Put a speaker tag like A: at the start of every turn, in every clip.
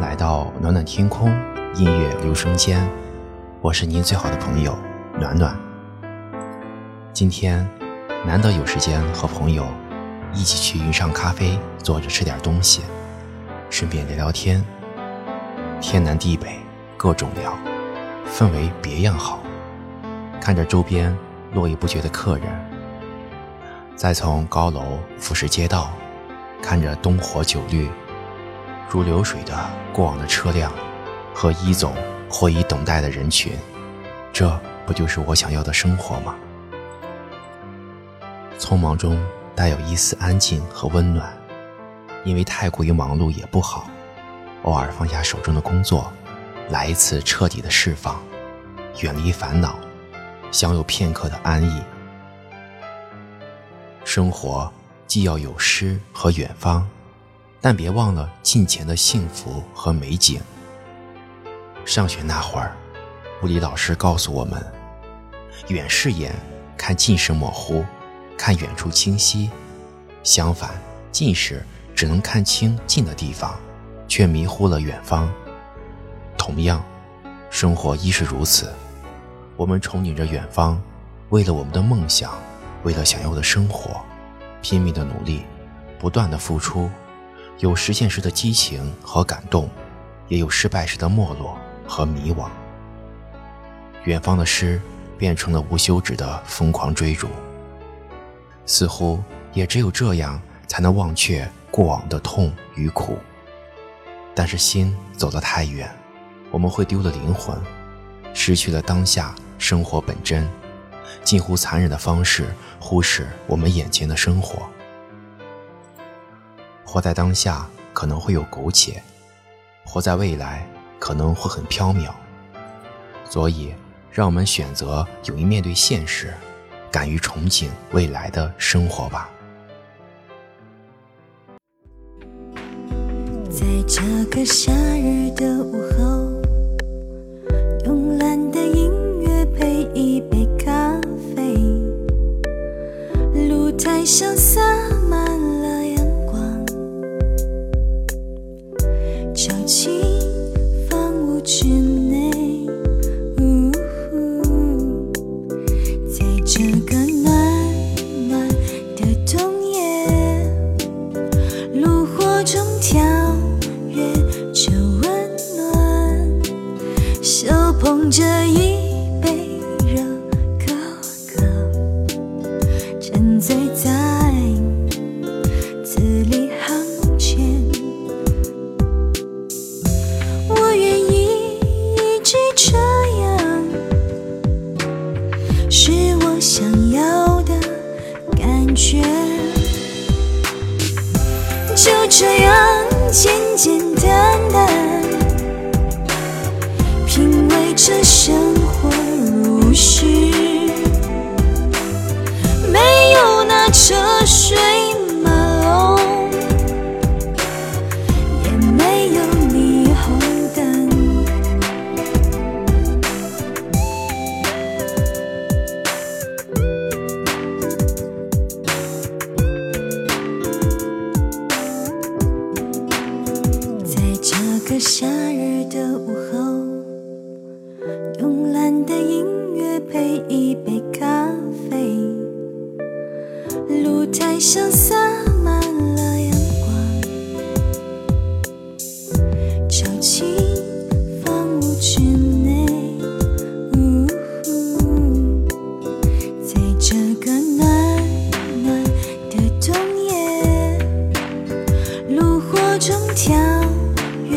A: 来到暖暖天空，音乐留声间，我是您最好的朋友暖暖。今天难得有时间和朋友一起去云上咖啡坐着吃点东西，顺便聊聊天。天南地北各种聊，氛围别样好。看着周边络绎不绝的客人，再从高楼俯视街道，看着灯火酒绿。如流水的过往的车辆和一总或已等待的人群，这不就是我想要的生活吗？匆忙中带有一丝安静和温暖，因为太过于忙碌也不好。偶尔放下手中的工作，来一次彻底的释放，远离烦恼，享有片刻的安逸。生活既要有诗和远方。但别忘了近前的幸福和美景。上学那会儿，物理老师告诉我们：远视眼看近视模糊，看远处清晰；相反，近视只能看清近的地方，却迷糊了远方。同样，生活亦是如此。我们憧憬着远方，为了我们的梦想，为了想要的生活，拼命的努力，不断的付出。有实现时的激情和感动，也有失败时的没落和迷惘。远方的诗变成了无休止的疯狂追逐，似乎也只有这样才能忘却过往的痛与苦。但是心走得太远，我们会丢了灵魂，失去了当下生活本真，近乎残忍的方式忽视我们眼前的生活。活在当下可能会有苟且，活在未来可能会很缥缈，所以让我们选择勇于面对现实，敢于憧憬未来的生活吧。
B: 在这个夏日的午后，慵懒的音乐配一杯咖啡，露台上洒捧着一杯热可可，沉醉在字里行间。我愿意一直这样，是我想要的感觉。就这样渐渐中跳跃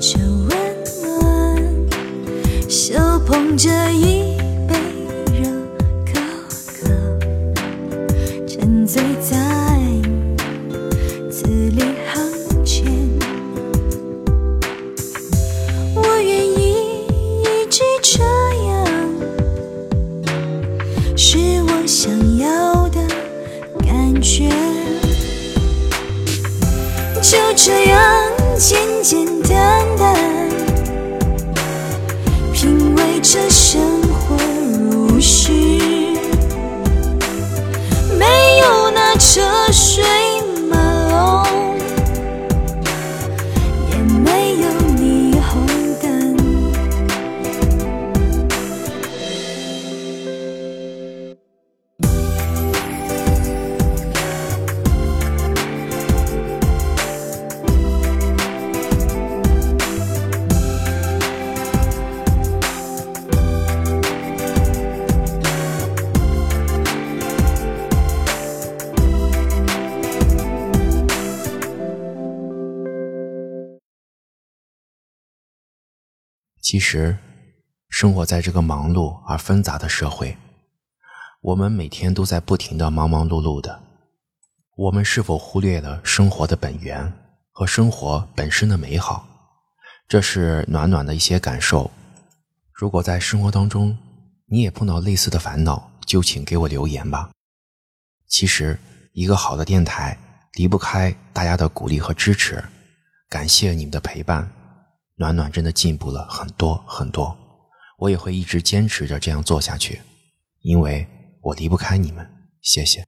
B: 着温暖。手捧着一杯热可可，沉醉在字里行间。我愿意一直这样，是我想要简简单单。
A: 其实，生活在这个忙碌而纷杂的社会，我们每天都在不停的忙忙碌碌的。我们是否忽略了生活的本源和生活本身的美好？这是暖暖的一些感受。如果在生活当中你也碰到类似的烦恼，就请给我留言吧。其实，一个好的电台离不开大家的鼓励和支持。感谢你们的陪伴，暖暖真的进步了很多很多。我也会一直坚持着这样做下去，因为我离不开你们。谢谢。